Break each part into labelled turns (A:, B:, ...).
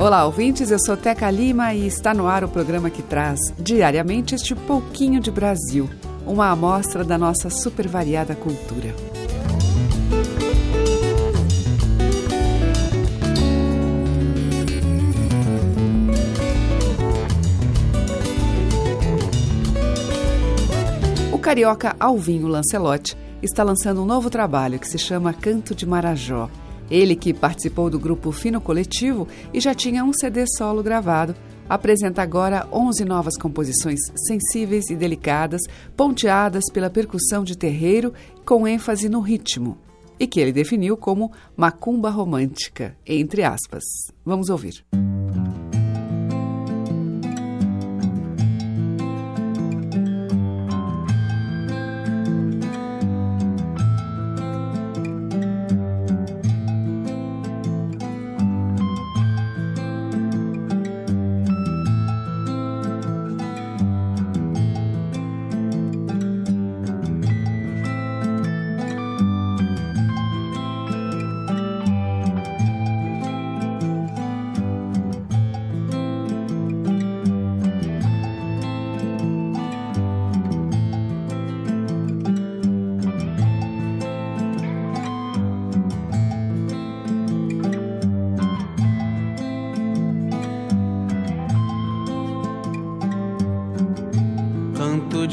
A: Olá, ouvintes. Eu sou Teca Lima e está no ar o programa que traz diariamente este pouquinho de Brasil, uma amostra da nossa super variada cultura. O carioca Alvinho Lancelotti está lançando um novo trabalho que se chama Canto de Marajó. Ele, que participou do grupo Fino Coletivo e já tinha um CD solo gravado, apresenta agora 11 novas composições sensíveis e delicadas, ponteadas pela percussão de terreiro com ênfase no ritmo, e que ele definiu como macumba romântica, entre aspas. Vamos ouvir.
B: Canto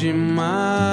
C: demais.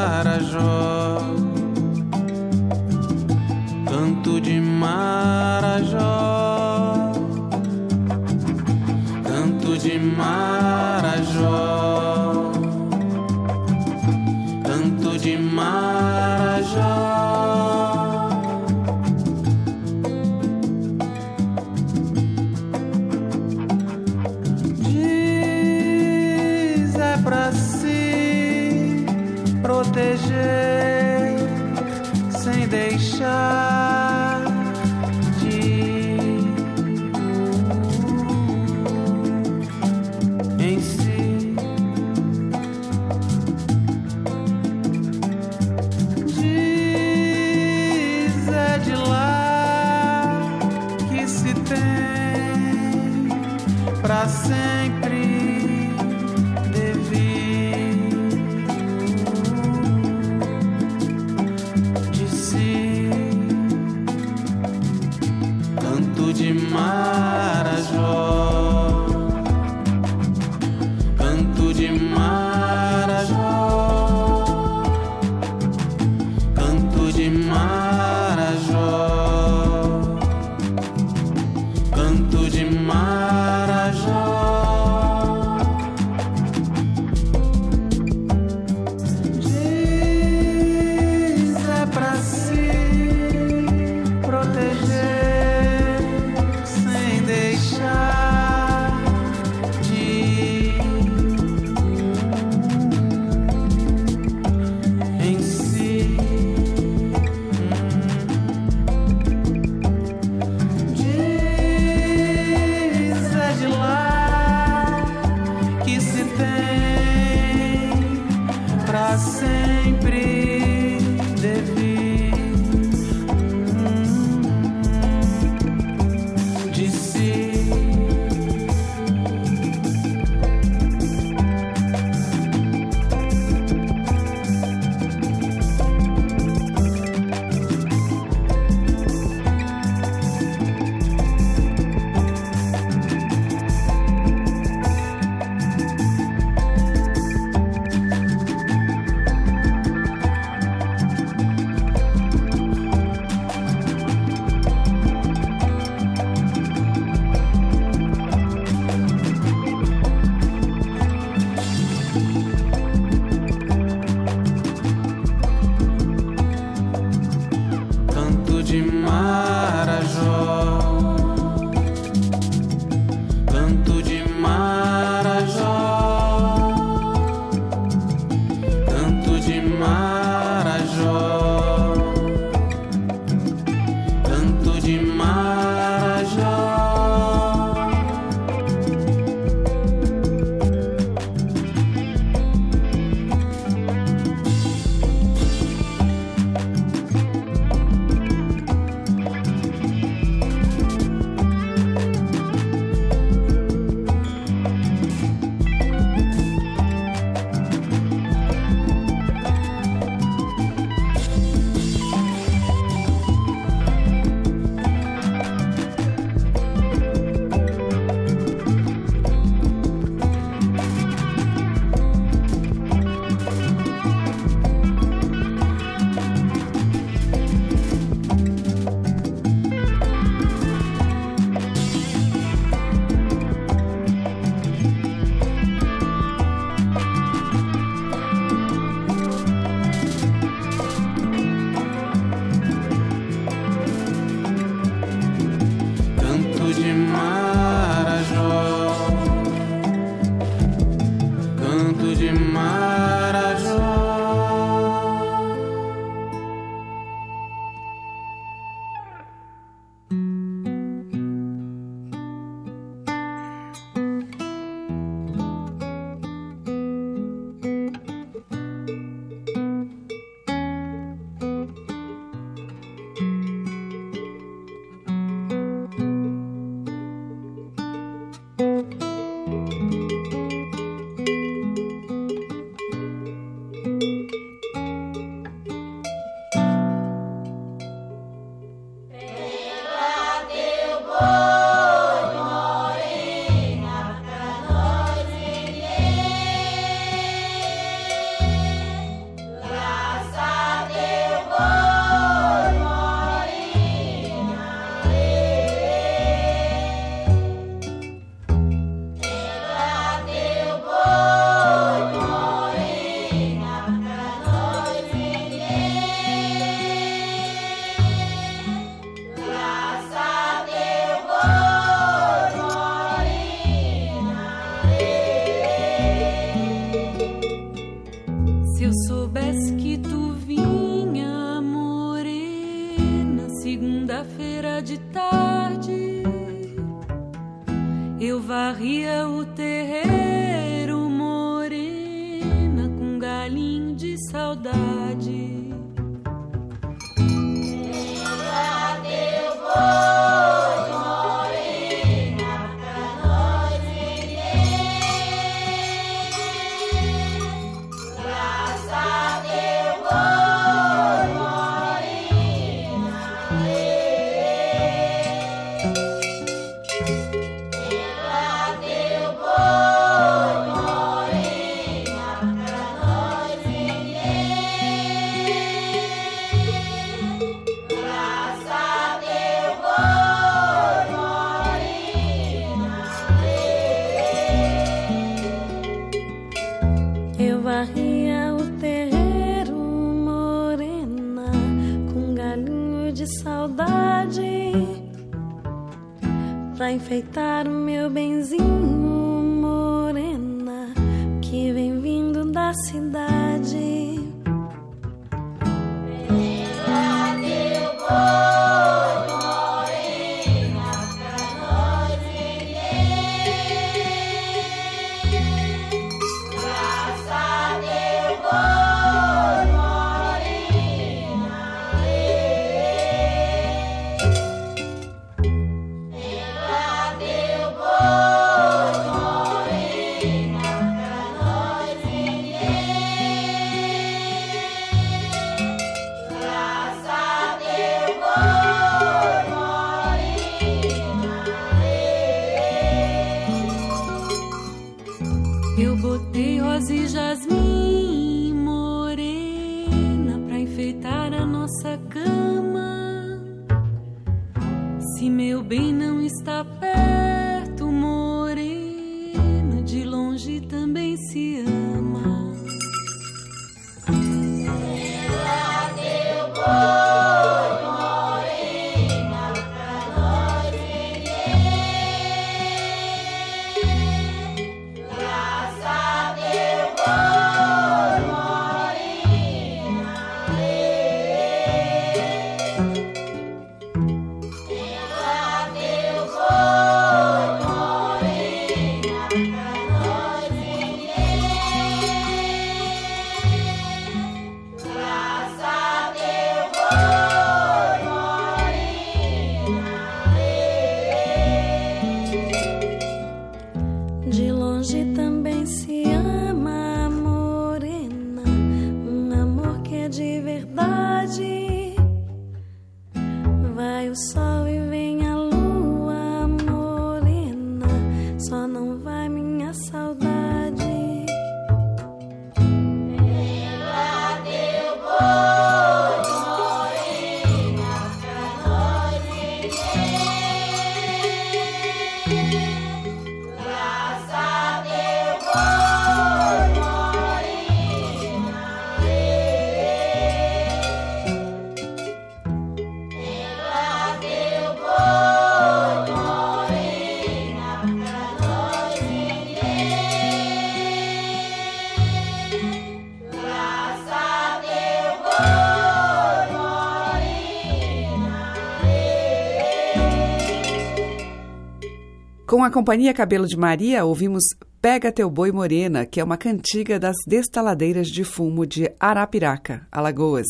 C: Com
D: a Companhia Cabelo de Maria, ouvimos Pega Teu Boi Morena, que é uma cantiga das destaladeiras de fumo de Arapiraca, Alagoas.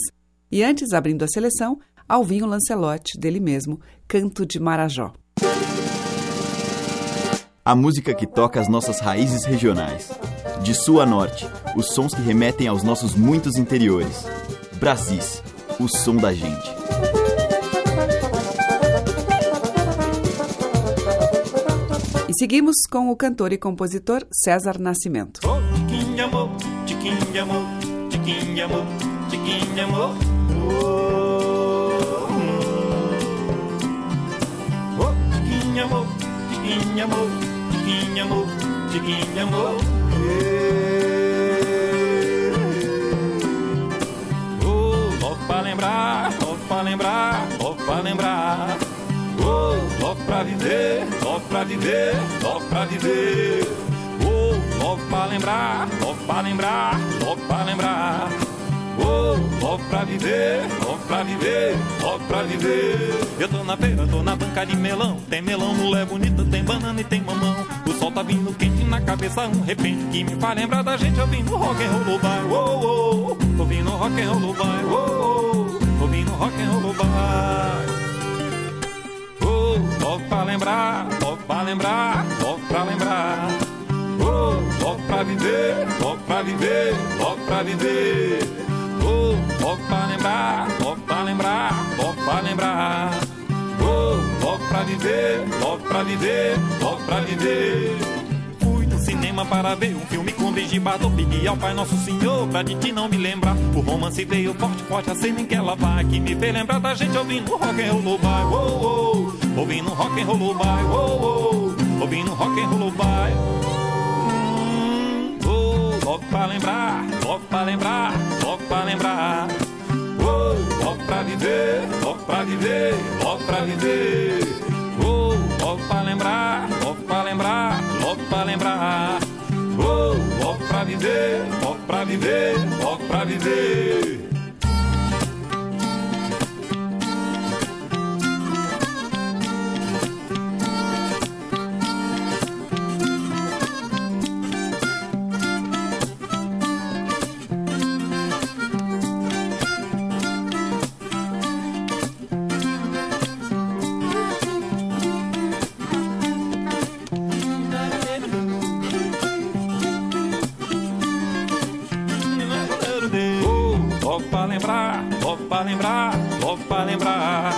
D: E antes, abrindo a seleção, Alvinho Lancelotti, dele mesmo, Canto de Marajó.
E: A música que toca as nossas raízes regionais. De sul a norte, os sons que remetem aos nossos muitos interiores. Brasis, o som da gente.
D: E seguimos com o cantor e compositor César Nascimento. Oh. Oh, amor. Oh, logo pra lembrar, logo pra lembrar, logo pra lembrar. Oh, logo pra viver, logo pra viver, logo pra viver. Oh, logo pra lembrar, logo pra lembrar, logo pra lembrar. pra viver, louco pra viver, louco pra viver. Eu tô na feira, tô na banca de melão. Tem melão, mulher bonita, tem banana e tem mamão. O sol tá vindo quente na cabeça, um repente que me faz lembrar da gente ouvindo rock and roll vai, oh, oh, ouvindo rock and roll vai, oh, oh, ouvindo rock and roll vai. Oh, logo pra lembrar, logo pra lembrar, logo pra lembrar. Oh, logo pra viver, logo pra viver, logo pra viver. Oh, logo pra lembrar, logo pra lembrar, logo pra lembrar. Oh, logo pra viver, logo pra viver, logo pra viver. Cinema para ver um filme com beijo do Pedi ao Pai Nosso Senhor pra de ti não me lembrar. O romance veio forte, forte, a cena em que ela vai. Que me fez lembrar da gente ouvindo rock and roll vai, oh, oh. Ouvindo rock and roll vai, oh, oh. Ouvindo rock and roll vai. Hum, oh, logo pra lembrar, logo pra lembrar, logo pra lembrar. Oh, logo pra viver, logo pra viver, logo pra viver. Oh, logo pra lembrar, lembrar, logo pra lembrar. Oh, logo pra viver, logo pra viver, logo pra viver. Lembrar, logo pra lembrar.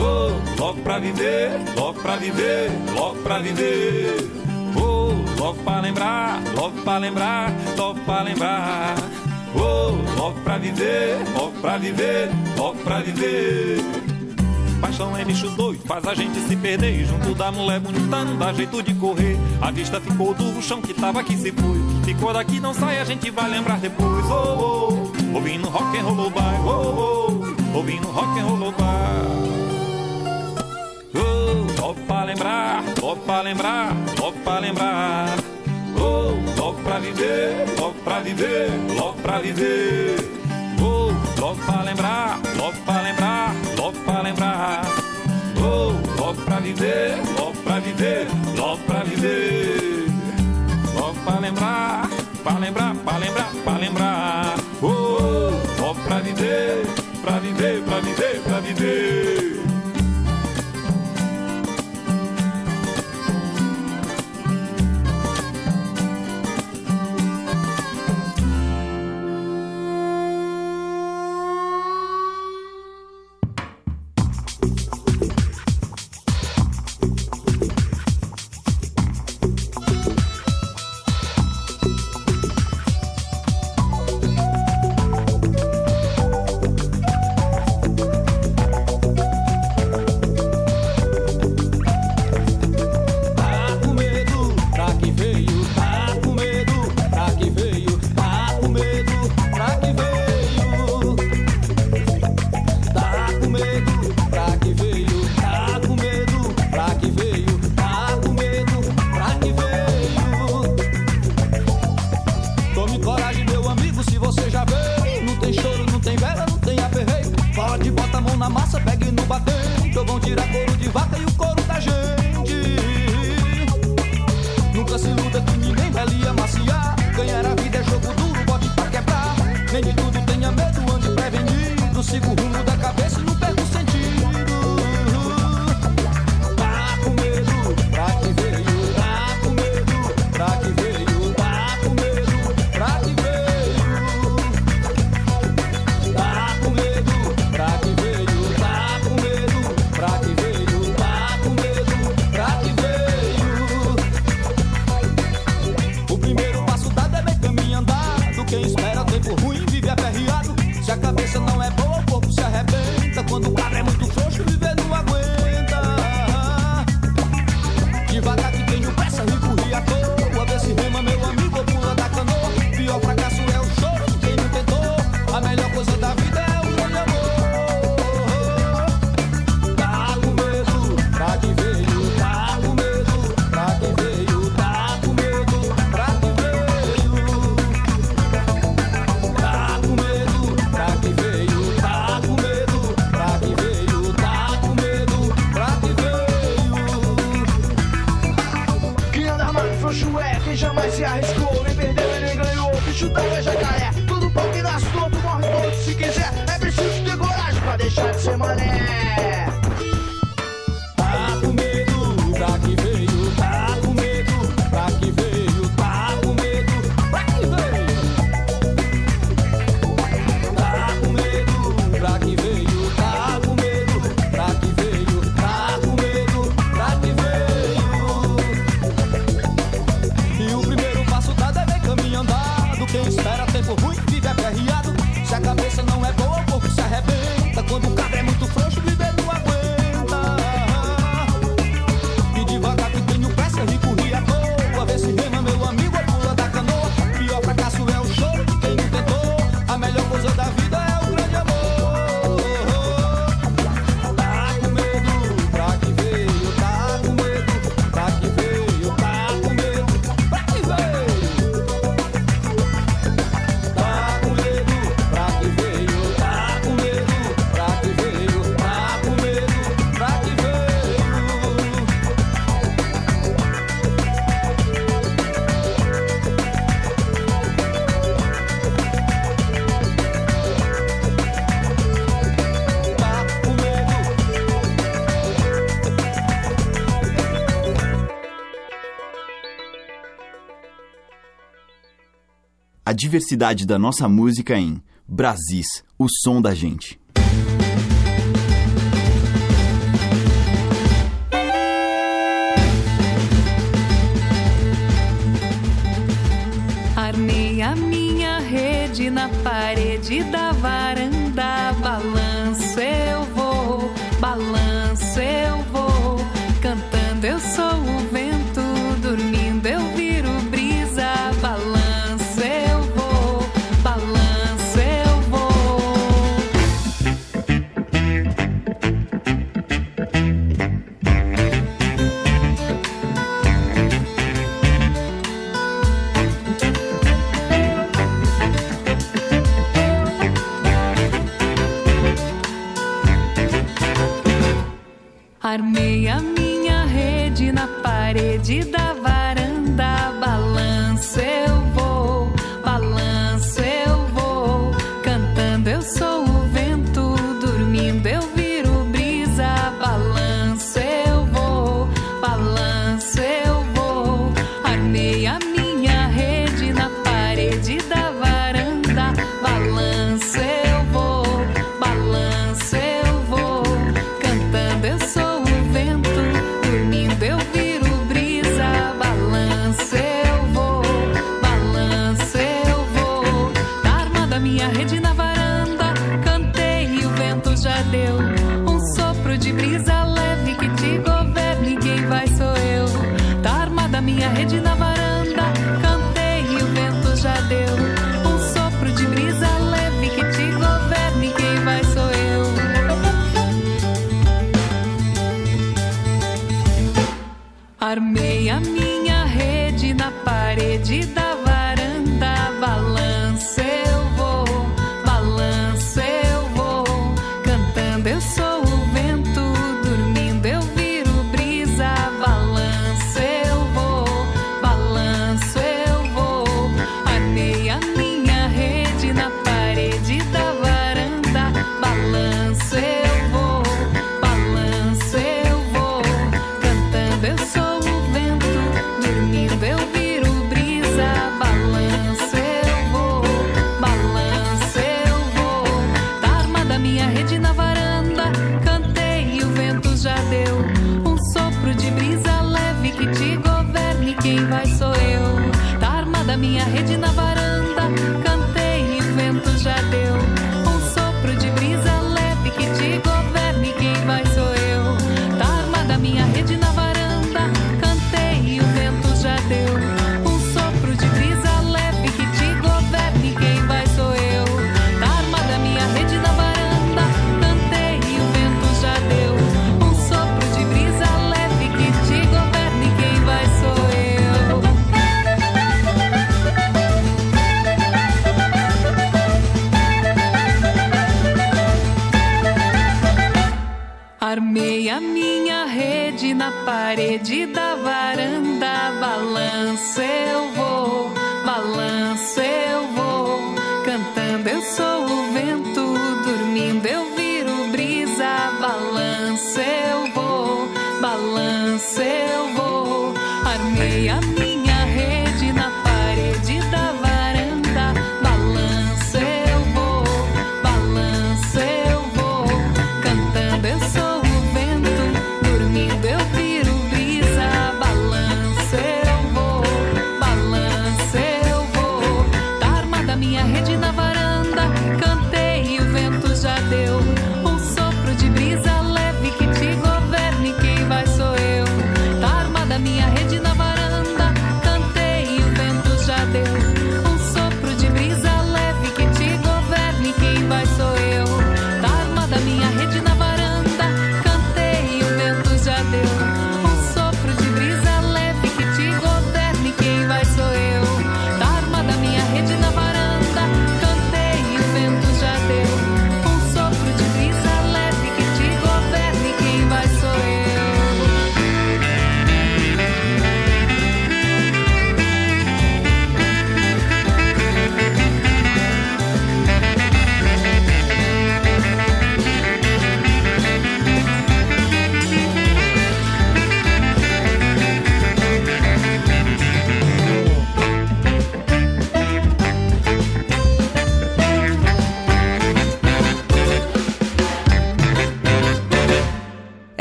D: Oh, logo pra viver, logo pra viver, logo pra viver. Oh, logo pra lembrar, logo pra lembrar, logo pra lembrar. Oh, logo pra viver, logo pra viver, logo pra viver. Paixão é bicho doido, faz a gente se perder. Junto da mulher bonita não dá jeito de correr. A vista ficou do chão que tava aqui se foi. Ficou daqui, não sai, a gente vai lembrar depois. Oh, oh, ouvindo rock and roll vai. Oh, oh, ouvindo rock and roll vai. Oh, logo pra lembrar, logo pra lembrar, logo pra lembrar. Oh, logo pra viver, logo pra viver, logo pra viver. Oh, logo pra lembrar, logo pra lembrar, logo pra lembrar. Oh, logo pra viver, logo pra viver, logo pra viver. Pra lembrar, pra lembrar, pra lembrar, pra lembrar. Oh, logo pra viver, pra viver, pra viver, pra viver.
E: diversidade da nossa música em Brasis, o som da gente.
F: Armei a minha rede na parede da vara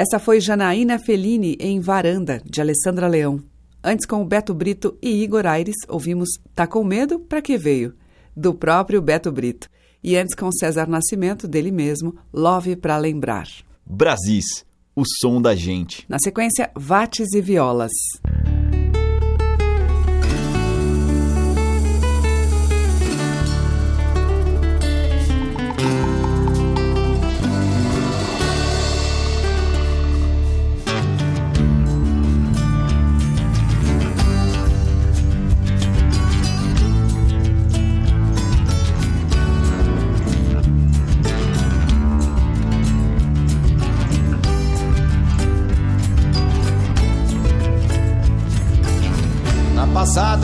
A: Essa foi Janaína Fellini em Varanda, de Alessandra Leão. Antes, com o Beto Brito e Igor Aires, ouvimos Tá com medo? Pra que veio? Do próprio Beto Brito. E antes, com César Nascimento, dele mesmo, Love pra lembrar.
E: Brasis, o som da gente.
A: Na sequência, Vates e Violas.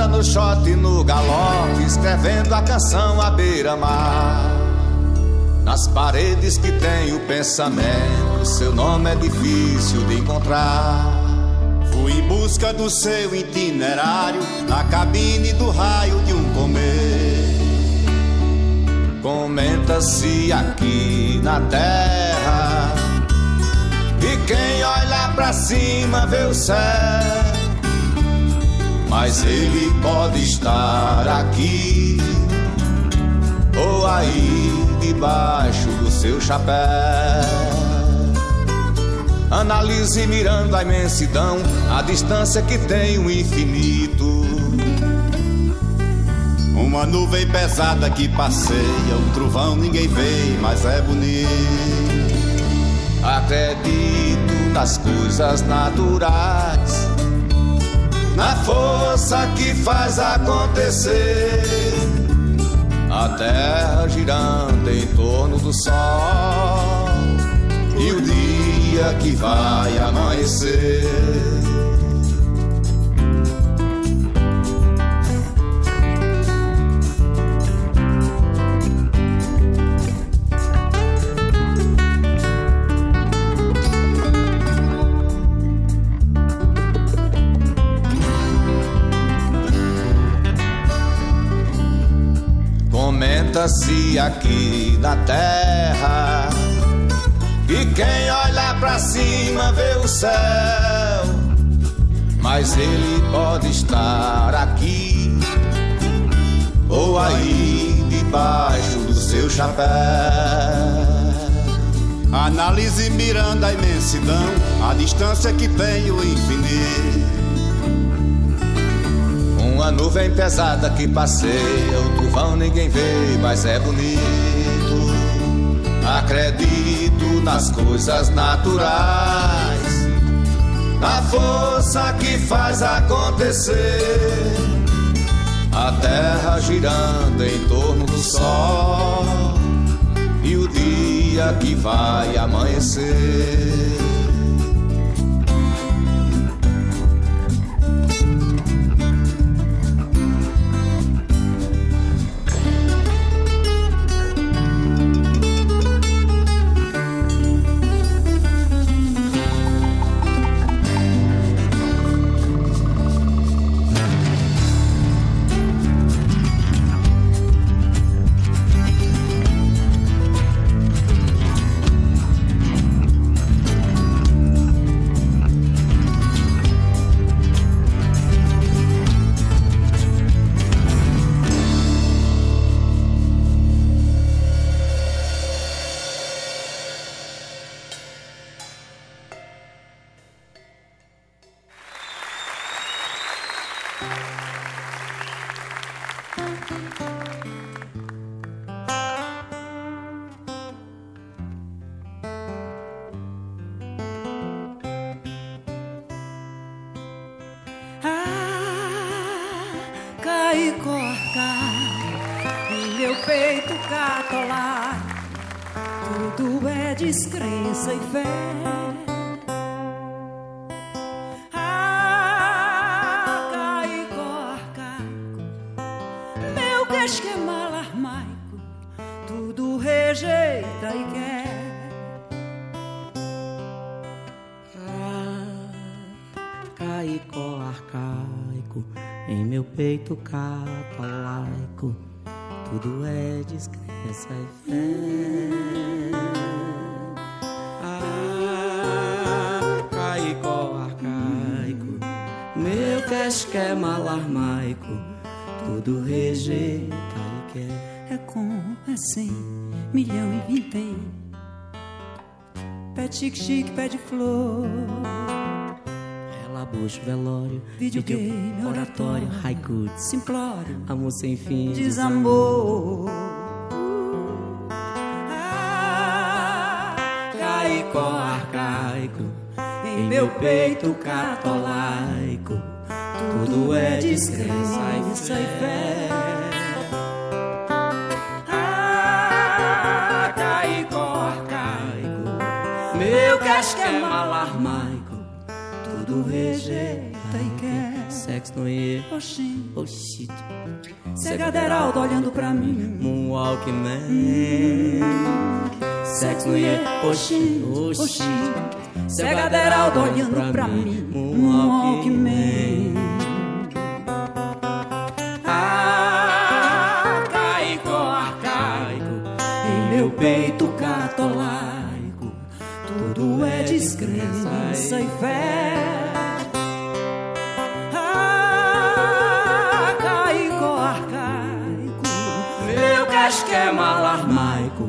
G: No shot no galope, escrevendo a canção à beira-mar. Nas paredes que tem o pensamento, seu nome é difícil de encontrar. Fui em busca do seu itinerário, na cabine do raio de um comer. Comenta-se aqui na terra, e quem olha pra cima vê o céu mas ele pode estar aqui ou aí debaixo do seu chapéu. Analise mirando a imensidão, a distância que tem o infinito. Uma nuvem pesada que passeia, um trovão ninguém vê, mas é bonito. Acredito nas coisas naturais na força que faz acontecer. A terra girando em torno do sol e o dia que vai amanhecer. Comenta-se aqui na terra. Que quem olha pra cima vê o céu, mas ele pode estar aqui. Ou aí debaixo do seu chapéu. Analise mirando a imensidão, a distância que tem o infinito uma nuvem pesada que passeia, o tufão ninguém vê, mas é bonito. Acredito nas coisas naturais, na força que faz acontecer. A terra girando em torno do sol e o dia que vai amanhecer.
C: Descrença e fé. peito capa laico, tudo é descrença e fé. Ah, caicó arcaico, meu casque é
H: malarmaico, tudo rejeita e quer.
I: É com, é sem, milhão e vintém. Pé tique-tique, pé de flor.
H: Bucho, velório,
I: videogame, oratório,
H: haiku,
I: simplório,
H: amor sem fim,
I: desamor.
H: Caico arcaico, em meu peito catolaico, tudo é descrença e fé. Ah, caico arcaico, meu casquema alarmaico, tudo rejeita e quer. Sexo no e,
I: Oxi,
H: oxi,
I: Segaderaldo olhando pra mim.
H: Moonwalk Man. Sexo no e, oxi, oxi.
I: Segaderaldo olhando pra mim. Moonwalk Man.
H: Ah, caico arcaico, em meu peito catolaico, tudo é descrença e fé. Ah, caico arcaico, meu casquema alarmaico,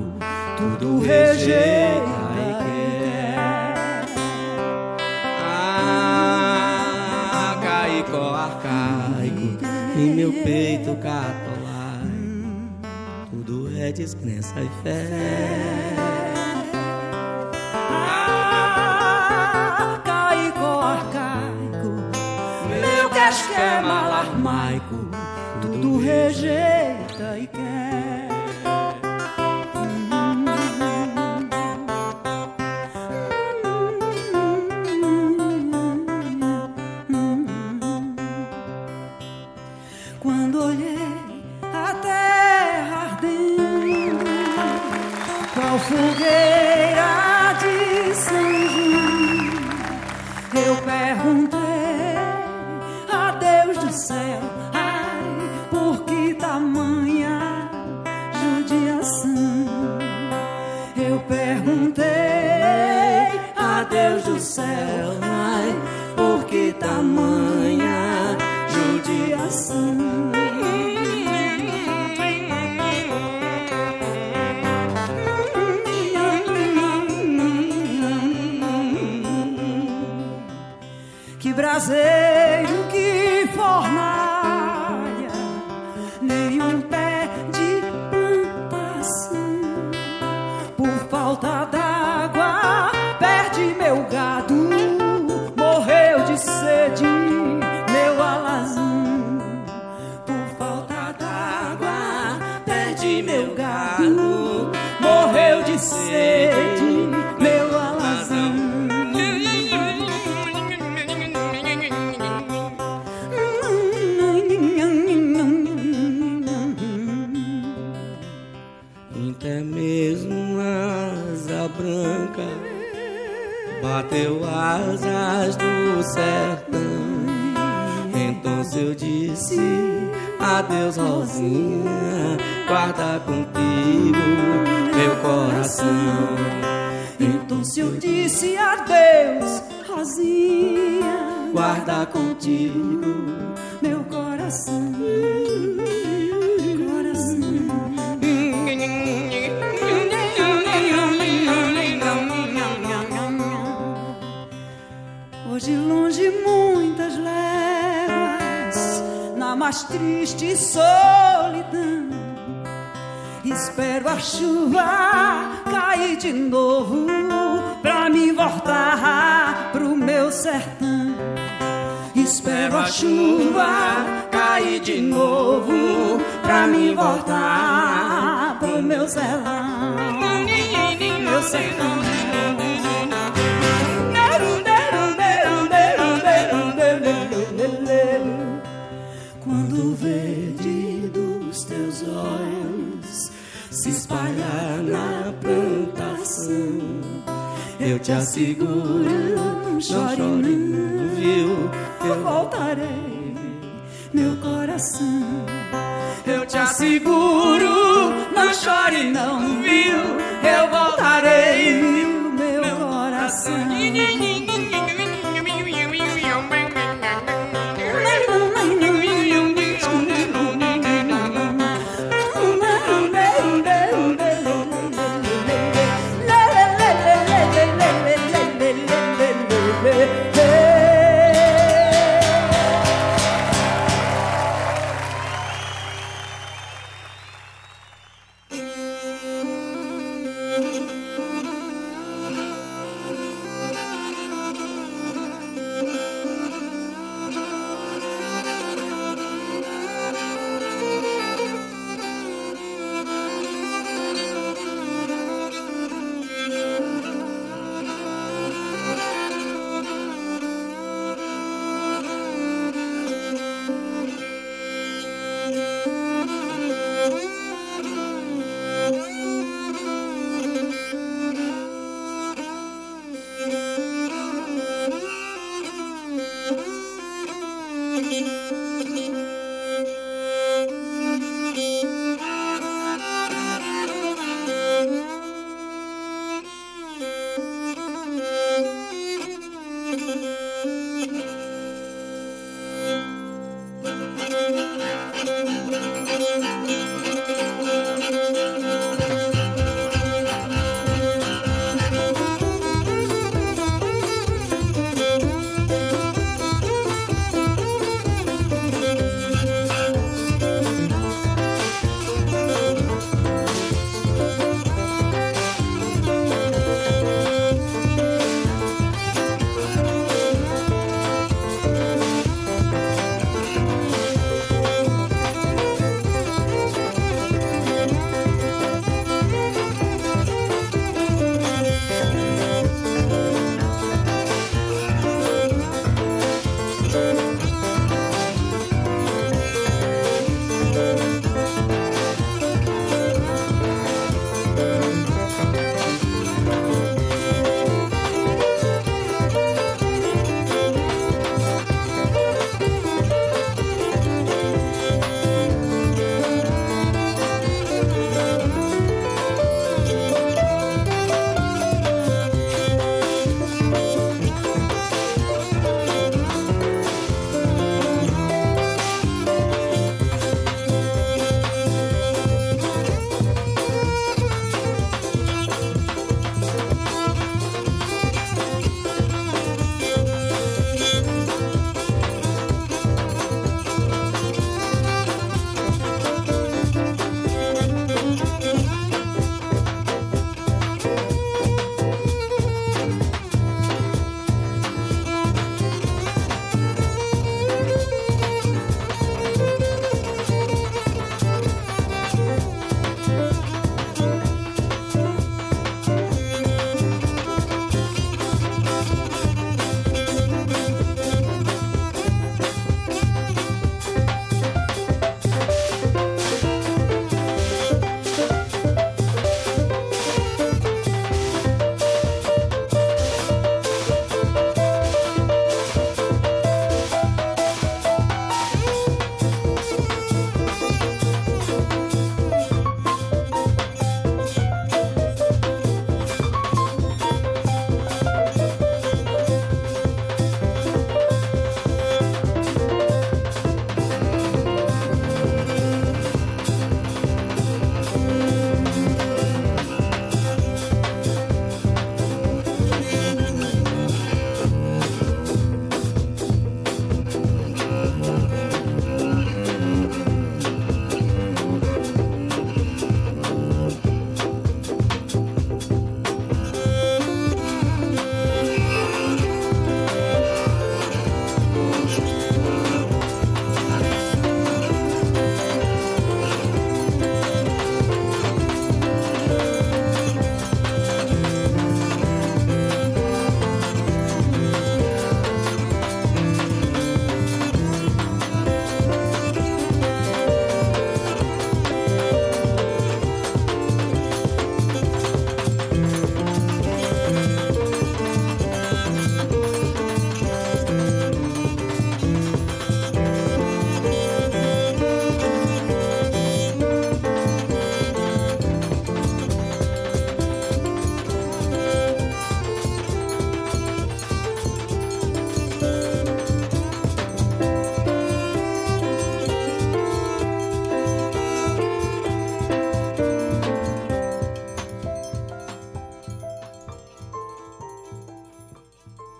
H: tudo rejeita e quer. Ah, caico arcaico, em meu peito catolaico, tudo é descrença e fé. Casquema alarmaico, tudo rejeita
I: falta d'água,
H: sertão. Então eu disse adeus, Rosinha, guarda contigo meu coração.
I: Então eu disse adeus, Rosinha,
H: Guarda contigo
I: meu. Coração. Mais triste solidão. Espero a chuva cair de novo pra me voltar pro meu sertão. Espero a chuva cair de novo pra me voltar pro meu sertão. Meu sertão. Se espalhar na plantação,
H: eu te asseguro, não chore não, viu?
I: eu voltarei, meu coração.
H: Eu te asseguro, não chore não, viu? Eu voltarei,
I: meu coração.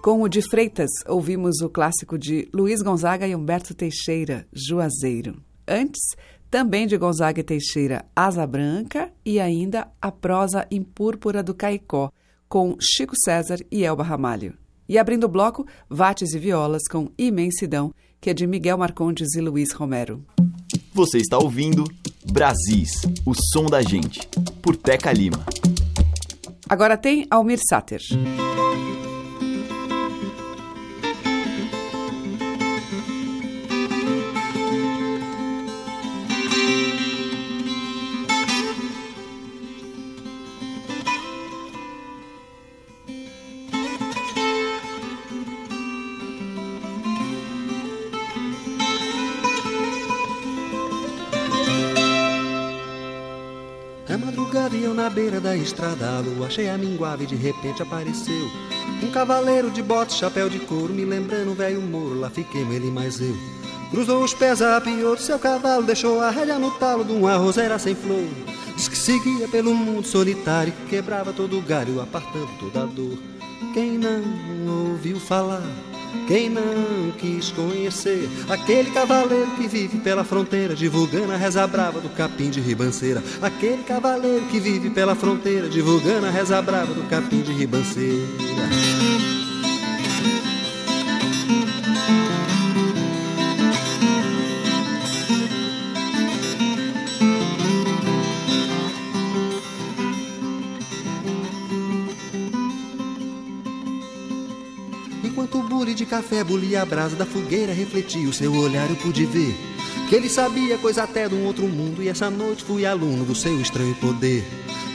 A: Com o de Freitas, ouvimos o clássico de Luiz Gonzaga e Humberto Teixeira, Juazeiro. Antes, também de Gonzaga e Teixeira, Asa Branca e ainda a prosa em púrpura do Caicó, com Chico César e Elba Ramalho. E abrindo o bloco, Vates e Violas com Imensidão, que é de Miguel Marcondes e Luiz Romero.
E: Você está ouvindo Brasis, o som da gente, por Teca Lima.
A: Agora tem Almir Sater.
J: Estrada, a lua cheia minguava e de repente apareceu um cavaleiro de botas, chapéu de couro, me lembrando um velho moro, lá fiquemos ele mais eu. Cruzou os pés, apiou seu cavalo, deixou a rédea no talo de uma roseira sem flor. Diz que seguia pelo mundo solitário, quebrava todo o galho, apartando toda a dor. Quem não ouviu falar quem não quis conhecer aquele cavaleiro que vive pela fronteira, divulgando a reza brava do capim de ribanceira. Aquele cavaleiro que vive pela fronteira, divulgando a reza brava do capim de ribanceira. De café bulia a brasa da fogueira, refletia o seu olhar, eu pude ver que ele sabia coisa até de um outro mundo. E essa noite fui aluno do seu estranho poder.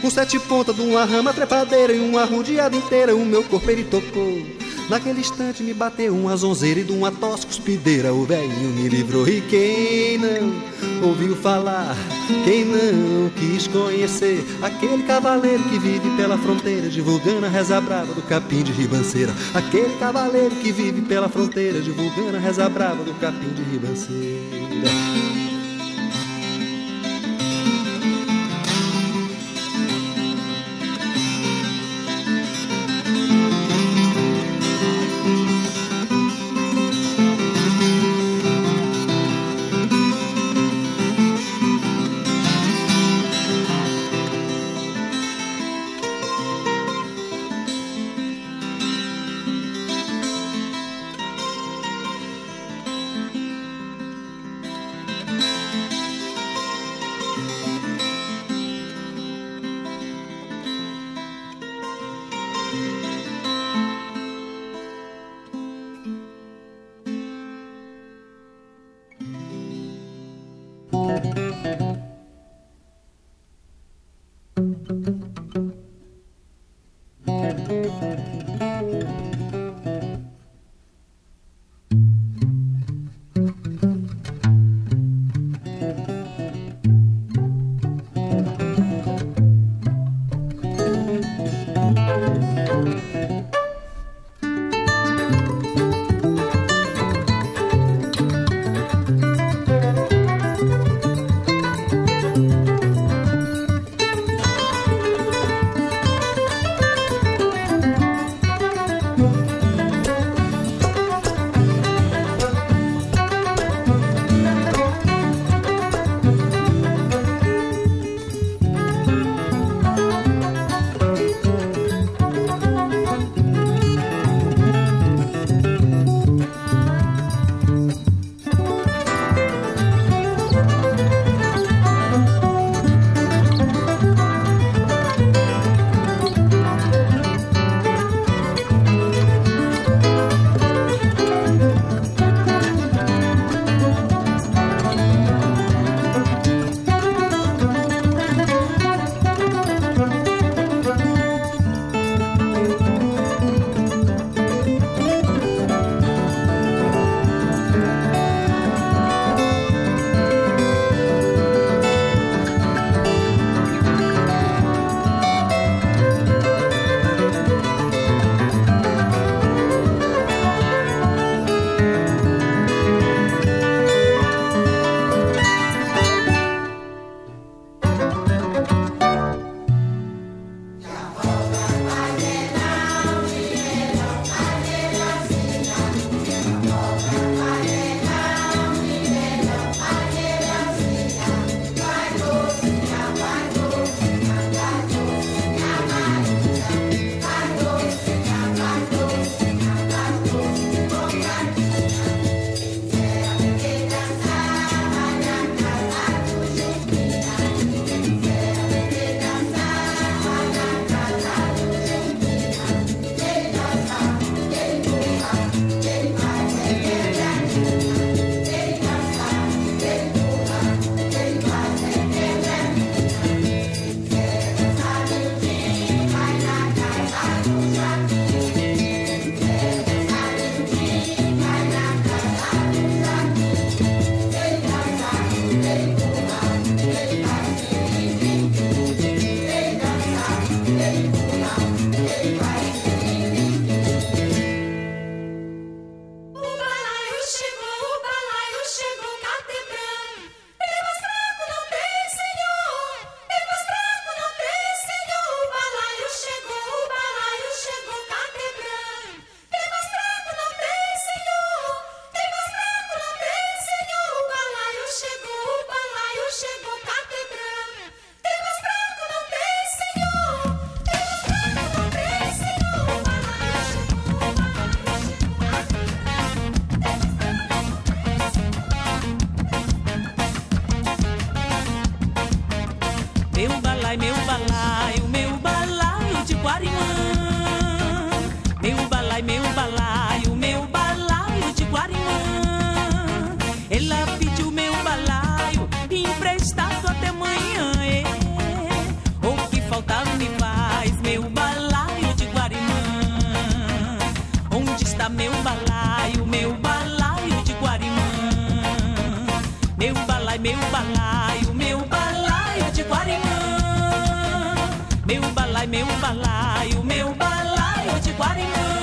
J: Com sete pontas de uma rama trepadeira e uma rodeada inteira, o meu corpo ele tocou. Naquele instante me bateu uma zonzeira e de uma tosse cuspideira o velhinho me livrou. E quem não ouviu falar, quem não quis conhecer aquele cavaleiro que vive pela fronteira, divulgando a reza brava do capim de ribanceira. Aquele cavaleiro que vive pela fronteira, divulgando a reza brava do capim de ribanceira.
K: meu balaio, meu balaio de Guarimã. Meu balaio, meu balaio, meu balaio de Guarimã. Meu balaio, meu balaio, meu balaio de Guarimã.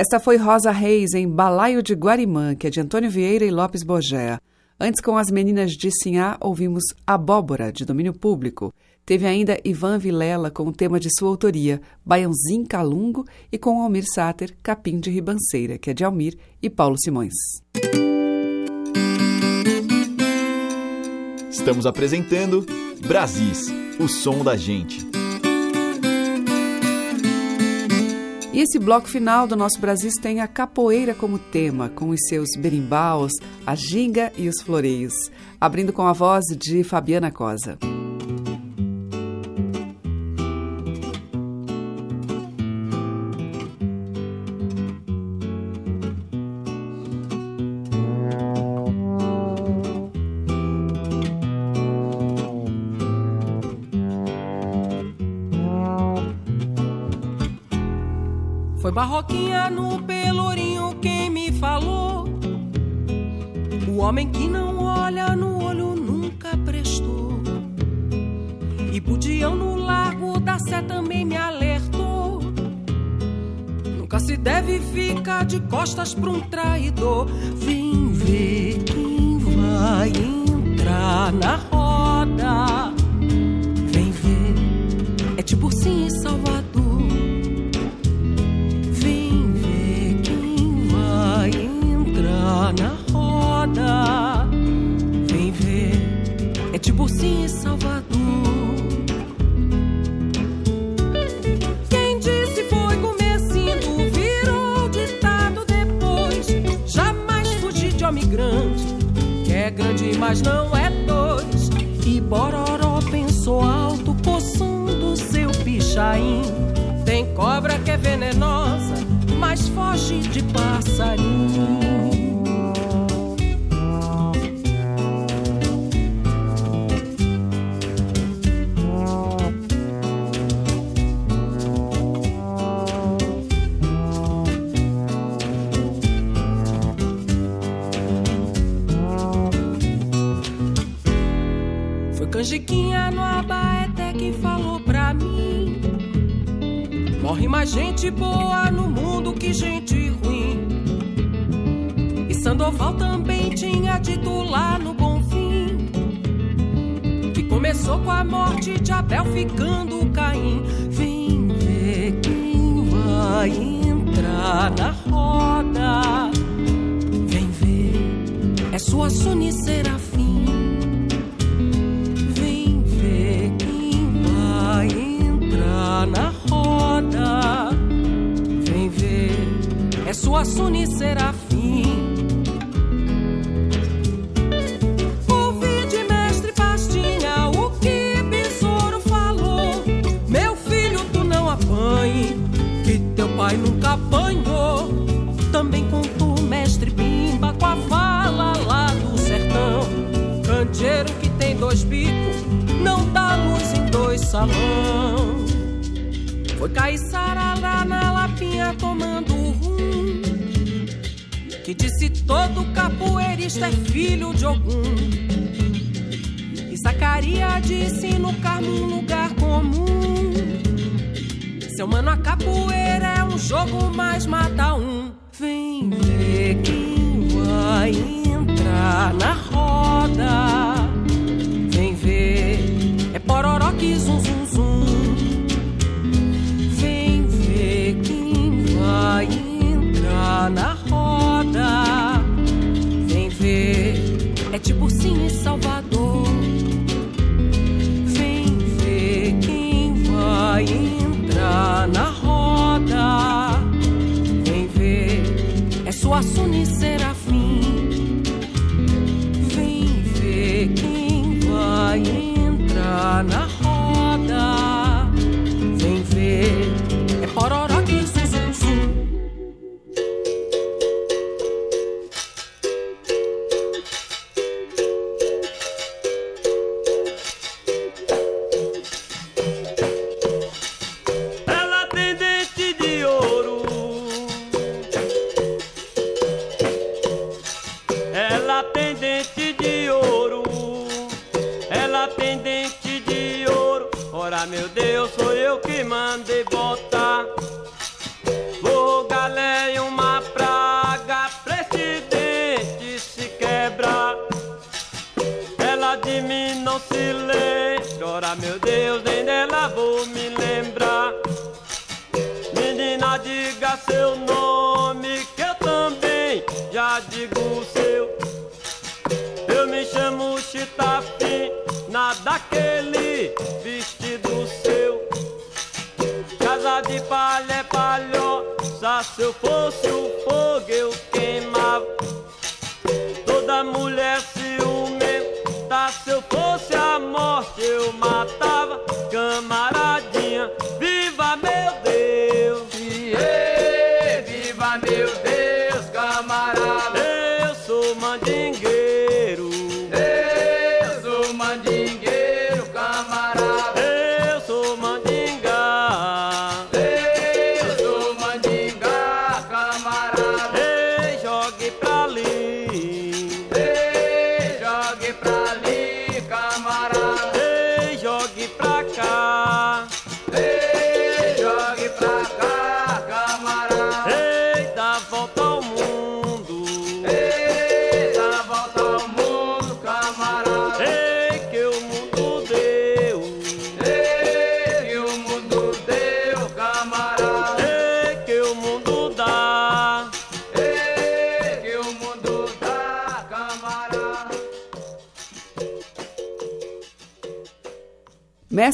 A: Esta foi Rosa Reis em Balaio de Guarimã, que é de Antônio Vieira e Lopes Borgea. Antes, com as meninas de Sinhá, ouvimos Abóbora, de domínio público. Teve ainda Ivan Vilela com o tema de sua autoria, Baiãozinho Calungo, e com Almir Sáter Capim de Ribanceira, que é de Almir e Paulo Simões.
E: Estamos apresentando Brasis, o som da gente.
A: E esse bloco final do nosso Brasil tem a capoeira como tema, com os seus berimbaus, a ginga e os floreios, abrindo com a voz de Fabiana Cosa.
L: ficar de costas pra um traidor. Vem ver quem vai entrar na mas não é dois. E Bororó pensou alto, coçando seu pichain. Tem cobra que é venenosa, mas foge de passarinho. Mais gente boa no mundo que gente ruim. E Sandoval também tinha dito lá no Bonfim. Que começou com a morte de Abel ficando Caim. Vem ver quem vai entrar na roda. Vem ver, é sua Suni Serafim. É sua Suni Serafim. Ouvi de mestre Pastinha o que Besouro falou. Meu filho, tu não apanhe, que teu pai nunca apanhou. Também contou mestre Bimba com a fala lá do sertão. Candeeiro que tem dois bicos, não dá luz em dois salão. Foi Caiçara lá na lapinha tomando Que disse todo capoeirista é filho de algum. E Zacaria disse no Carmo um lugar comum. Seu mano, a capoeira é um jogo, mas mata um. Vem ver quem vai entrar na roda
M: nome, que eu também já digo o seu. Eu me chamo Chitafim, nada aquele vestido seu. Casa de palha é palhoça, se eu fosse o fogo eu queimava. Toda mulher ciumenta, se eu fosse a morte eu matava. Camaradinha,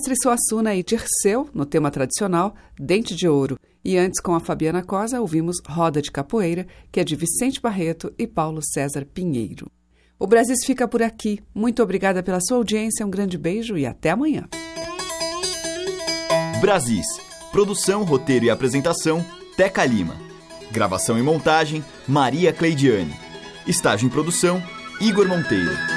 A: Mestre Suassuna e Dirceu, no tema tradicional Dente de Ouro, E antes, com a Fabiana Cosa, ouvimos Roda de Capoeira, que é de Vicente Barreto e Paulo César Pinheiro. O Brasil fica por aqui. Muito obrigada pela sua audiência, um grande beijo e até amanhã.
E: Brasis. Produção, roteiro e apresentação, Teca Lima. Gravação e montagem, Maria Cleidiane. Estágio em produção, Igor Monteiro.